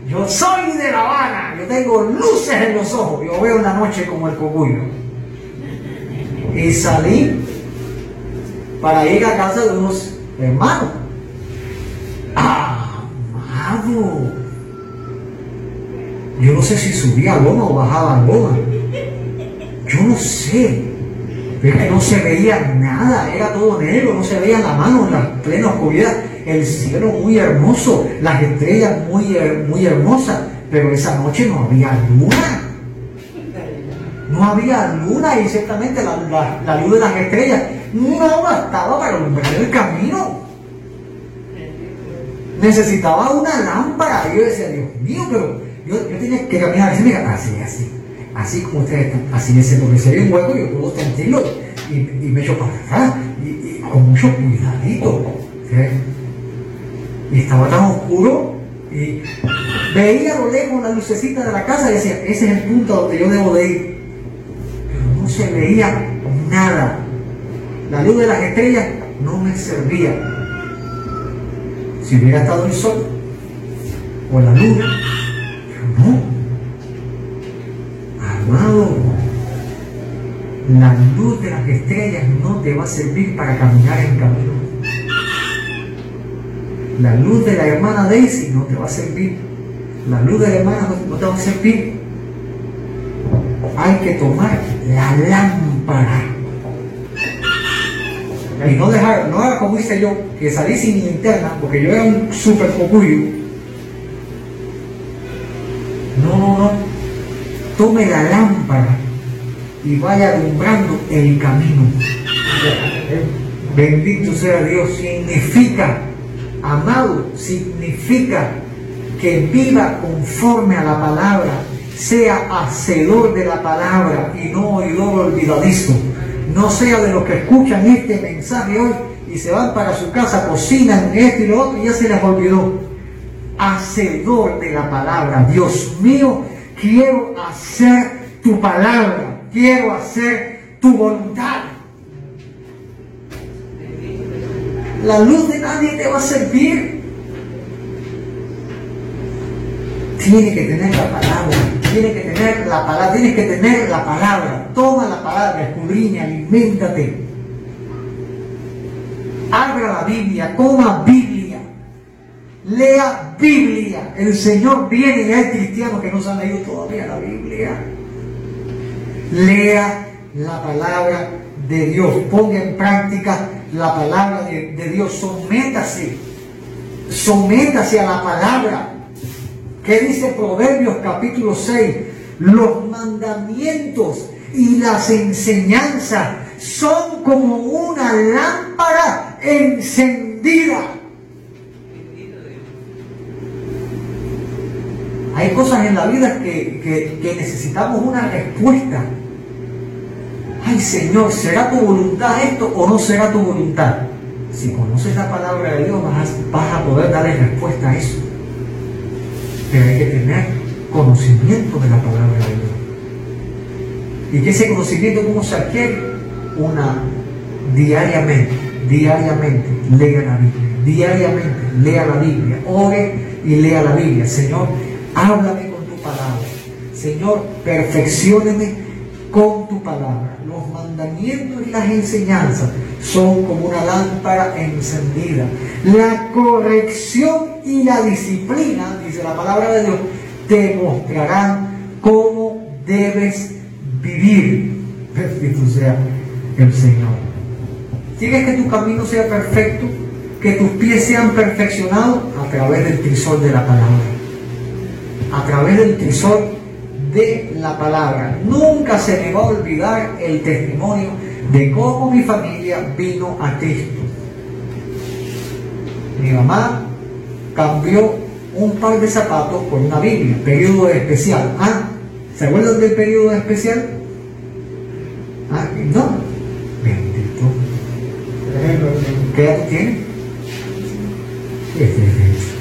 Yo soy de La Habana, yo tengo luces en los ojos, yo veo una noche como el cogullo y salí para ir a casa de unos hermanos. Amado. Yo no sé si subía goma o bajaba goma. Yo no sé. Que no se veía nada, era todo negro, no se veía la mano en la plena oscuridad. El cielo muy hermoso, las estrellas muy, muy hermosas, pero esa noche no había luna no había luna y ciertamente la, luz de las estrellas no bastaba para alumbrar el camino. Necesitaba una lámpara. Y yo decía, Dios mío, pero yo, tenía que caminar así, mira, así, así, así como ustedes están, así ese, porque se ve un hueco yo puedo sentirlo y, y me echo para atrás y, con mucho cuidadito. Y estaba tan oscuro y veía a lo lejos la lucecita de la casa y decía, ese es el punto donde yo debo de ir se veía nada. La luz de las estrellas no me servía. Si hubiera estado el sol o la luna, pero no. Amado, la luz de las estrellas no te va a servir para caminar en camino. La luz de la hermana Daisy no te va a servir. La luz de la hermana no te va a servir hay que tomar la lámpara. Y no dejar, no haga como hice yo, que salí sin linterna, porque yo era un super cocuyo. No, no, no. Tome la lámpara y vaya alumbrando el camino. Bendito sea Dios. Significa, amado, significa que viva conforme a la palabra sea hacedor de la palabra y no oidor olvidadizo. No sea de los que escuchan este mensaje hoy y se van para su casa, cocinan esto y lo otro y ya se les olvidó. Hacedor de la palabra. Dios mío, quiero hacer tu palabra. Quiero hacer tu voluntad. La luz de nadie te va a servir. Tiene que tener la palabra Tienes que tener la palabra, tienes que tener la palabra. Toma la palabra, escudriña, alimentate. Abra la Biblia, coma Biblia. Lea Biblia. El Señor viene y hay cristianos que no se han leído todavía la Biblia. Lea la palabra de Dios. Ponga en práctica la palabra de, de Dios. Sométase. Sométase a la palabra. ¿Qué dice Proverbios capítulo 6? Los mandamientos y las enseñanzas son como una lámpara encendida. Hay cosas en la vida que, que, necesitamos una respuesta. Ay Señor, ¿será tu voluntad esto o no será tu voluntad? Si conoces la palabra de Dios vas a poder darle respuesta a eso. Pero hay que tener conocimiento de la palabra de Dios. ¿Y que ese conocimiento cómo se adquiere? Una diariamente, diariamente, lea la Biblia, diariamente, lea la Biblia, ore y lea la Biblia. Señor, háblame con tu palabra. Señor, perfeccioneme con tu palabra. Los mandamientos y las enseñanzas son como una lámpara encendida. La corrección y la disciplina, dice la palabra de Dios, te mostrarán cómo debes vivir. Bendito sea el Señor. ¿Quieres que tu camino sea perfecto? Que tus pies sean perfeccionados a través del trisol de la palabra. A través del trisol de la palabra. Nunca se me va a olvidar el testimonio de cómo mi familia vino a Cristo. Mi mamá cambió un par de zapatos por una Biblia, periodo especial. Ah, ¿se acuerdan del periodo especial? Ah, no. Bendito. ¿Qué edad tiene?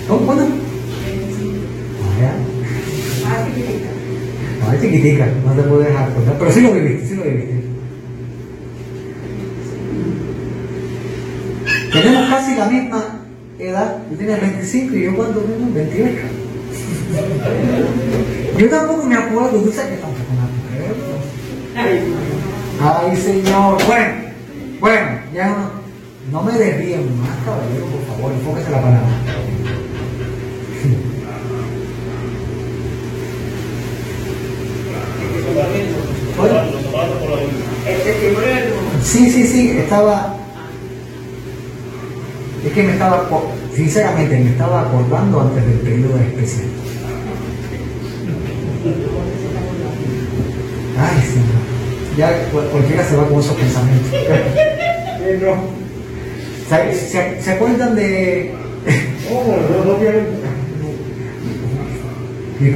¿Cómo? ¿Cuándo? Ah, es chiquitica, no te puedo dejar contar. Pero sí lo viviste, sí lo viviste. Tenemos casi la misma edad. Tú tienes 25 y yo cuando tengo 28. Yo tampoco me acuerdo, tú sabes que tampoco me acuerdo. Ay, Señor. Bueno, bueno, ya no, no me desvíen más, caballero, por favor, enfóquese la palabra. Sí, sí, sí, estaba. Es que me estaba, sinceramente, me estaba acordando antes del periodo especial. Ay, señor. Ya cualquiera se va con esos pensamientos. ¿Se, ¿Se, acuerdan de.? Oh, mi,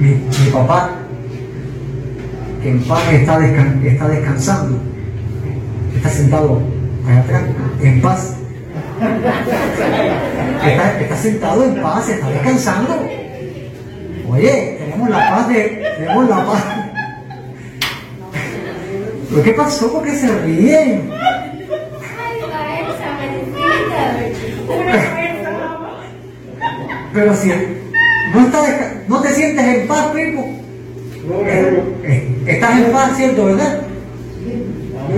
mi, mi papá que en paz está, está descansando, está sentado allá atrás, en paz. Está, está, sentado en paz, está descansando. Oye, tenemos la paz de, tenemos la paz. ¿Pero qué pasó? ¿Por qué se ríen? Pero si no, no te sientes en paz, Pipo. Estás en paz, ¿cierto, verdad?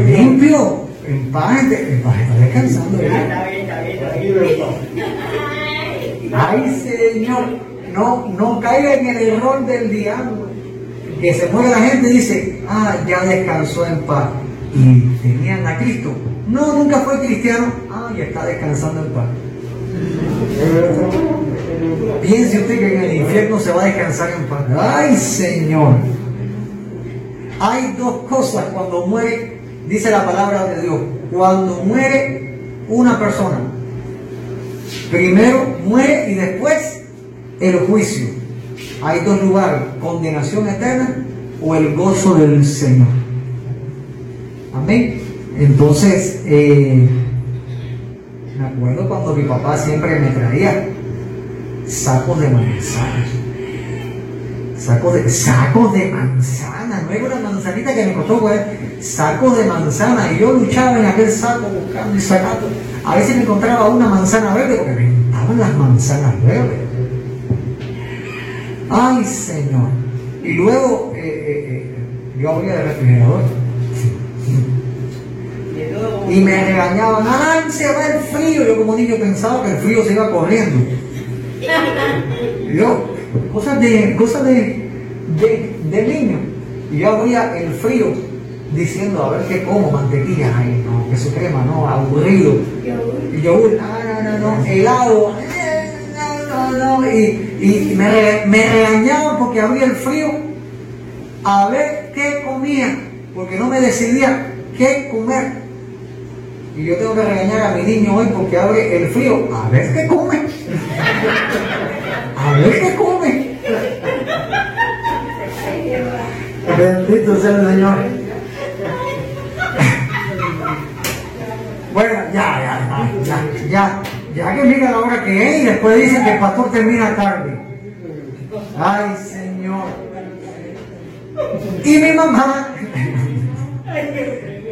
Limpio, en paz, en paz, estás descansando. Ay, Señor, no, no caiga en el error del diablo. Que se muere la gente y dice, ah, ya descansó en paz. Y tenían a Cristo. No, nunca fue cristiano. Ah, ya está descansando en paz. Piense usted que en el infierno se va a descansar en paz. Ay, Señor. Hay dos cosas cuando muere, dice la palabra de Dios. Cuando muere una persona, primero muere y después el juicio. Hay dos lugares, condenación eterna o el gozo del Señor. Amén. Entonces, eh, me acuerdo cuando mi papá siempre me traía sacos de manzana. Sacos de, sacos de manzana, no era una manzanita que me costó, pues, sacos de manzana. Y yo luchaba en aquel saco buscando y sacando. A veces me encontraba una manzana verde porque me encantaban las manzanas verdes. Ay, Señor. Y luego eh, eh, eh, yo abría el refrigerador. Y me regañaban, ¡ay, se va el frío! Yo como niño pensaba que el frío se iba corriendo. Yo, cosas de, cosas de, de, niño. Y yo abría el frío diciendo, a ver qué como, mantequilla, ay, no, queso crema, no, aburrido. Y yo, no, no, no, helado, no, no, no, y, y me, me regañaban porque abría el frío a ver qué comía, porque no me decidía qué comer. Y yo tengo que regañar a mi niño hoy porque abre el frío. A ver qué come. A ver qué come. Bendito sea el Señor. Bueno, ya, ya, ya, ya, ya que mira la hora que es y después dicen que el pastor termina tarde. Ay, Señor. Y mi mamá,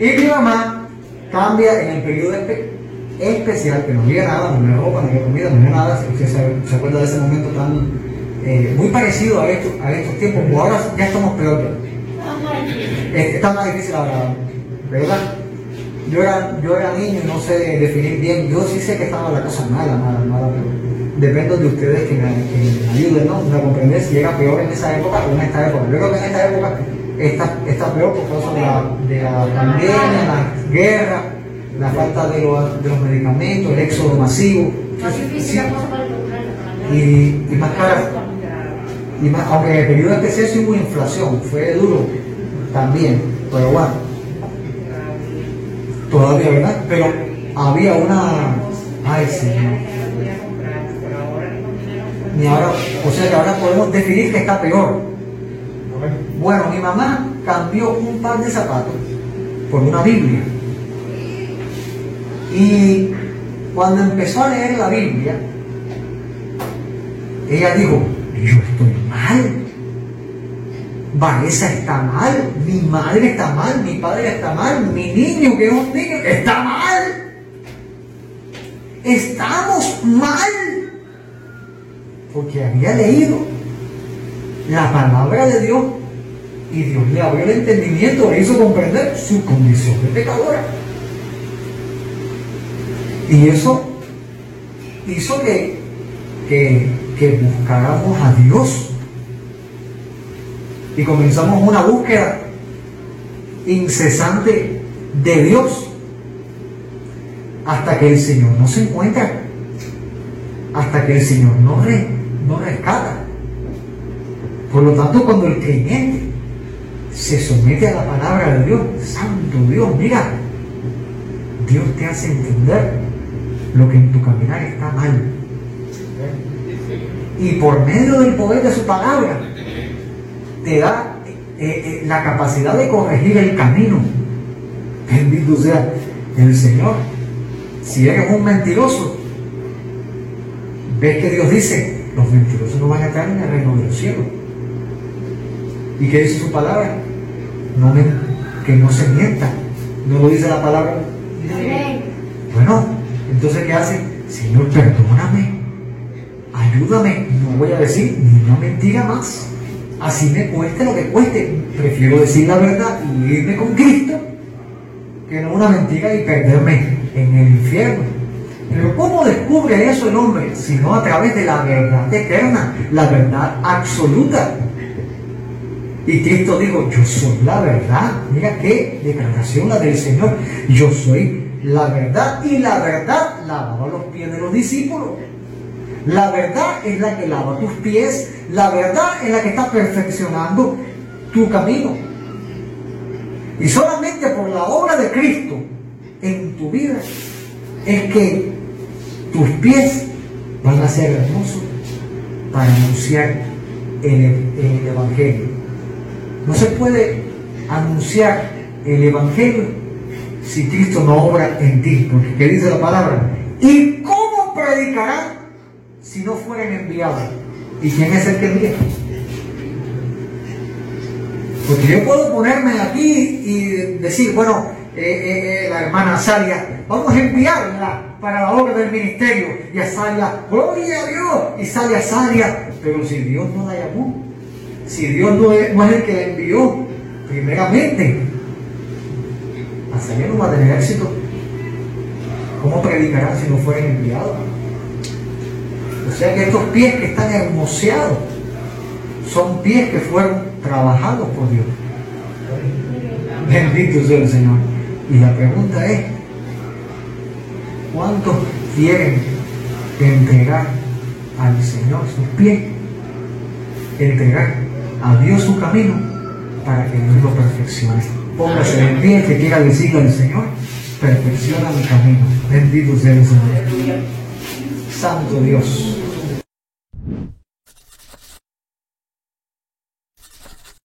y mi mamá cambia en el periodo especial, que no había nada, no había ropa, no había comida, no había nada. Si usted se, acuerda de ese momento tan eh, muy parecido a, esto, a estos tiempos, o ahora ya estamos peor. Está más difícil ahora, ¿verdad? Yo era, yo era niño y no sé definir bien. Yo sí sé que estaba la cosa mala, mala, mala, pero dependo de ustedes que me, ayuden, ¿no? Me comprender si era peor en esa época o en esta época. Yo creo que en esta época está, está peor por causa de la, de la pandemia, la guerra, la falta de, de los medicamentos, el éxodo masivo. y, y más cara. Y más, aunque en el periodo especial sí hubo inflación, fue duro también, pero bueno todavía, ¿verdad? Pero había una. Ay, Señor. Y ahora, o sea que ahora podemos definir que está peor. Bueno, mi mamá cambió un par de zapatos por una Biblia. Y cuando empezó a leer la Biblia, ella dijo, yo estoy mal. Vanessa está mal, mi madre está mal, mi padre está mal, mi niño que es un niño está mal. Estamos mal. Porque había leído la palabra de Dios y Dios le abrió el entendimiento, le hizo comprender su condición de pecadora. Y eso hizo que, que, que buscáramos a Dios y comenzamos una búsqueda incesante de Dios hasta que el Señor no se encuentra, hasta que el Señor no, no rescata. Por lo tanto, cuando el creyente se somete a la palabra de Dios, Santo Dios, mira, Dios te hace entender lo que en tu caminar está mal. Y por medio del poder de su palabra, te da eh, eh, la capacidad de corregir el camino. Bendito sea el Señor. Si eres un mentiroso, ves que Dios dice, los mentirosos no van a estar en el reino de los cielos. ¿Y qué dice su palabra? No que no se mienta. ¿No lo dice la palabra? Bueno, entonces ¿qué hace? Señor, perdóname, ayúdame. No voy a decir ni una mentira más así me cueste lo que cueste. Prefiero decir la verdad y irme con Cristo que no una mentira y perderme en el infierno. Pero ¿cómo descubre eso el hombre? Sino a través de la verdad eterna, la verdad absoluta. Y Cristo dijo, yo soy la verdad. Mira qué declaración la del Señor. Yo soy la verdad y la verdad lavaba los pies de los discípulos. La verdad es la que lava tus pies, la verdad es la que está perfeccionando tu camino. Y solamente por la obra de Cristo en tu vida es que tus pies van a ser hermosos para anunciar el, Evangelio. No se puede anunciar el Evangelio si Cristo no obra en ti, porque ¿qué dice la palabra? ¿Y cómo predicarán si no fueran enviados? ¿Y quién es el que envía? Porque yo puedo ponerme aquí y decir, bueno, eh, eh, eh, la hermana Salia, vamos a enviarla para la obra del ministerio. Y a Salia, gloria a Dios, y sale a Salia. Pero si Dios no la llamó, si Dios no es el que la envió, primeramente, a Salia no va a tener éxito. ¿Cómo predicarán si no fueran enviados? O sea que estos pies que están hermoseados son pies que fueron trabajados por Dios. Bendito sea el Señor. Y la pregunta es, ¿cuántos quieren entregar al Señor sus pies? Entregar a Dios su camino para que Dios lo perfeccione. Póngase de pie que quiera decirle al Señor, perfecciona mi camino. Bendito sea el Señor. Santo Dios.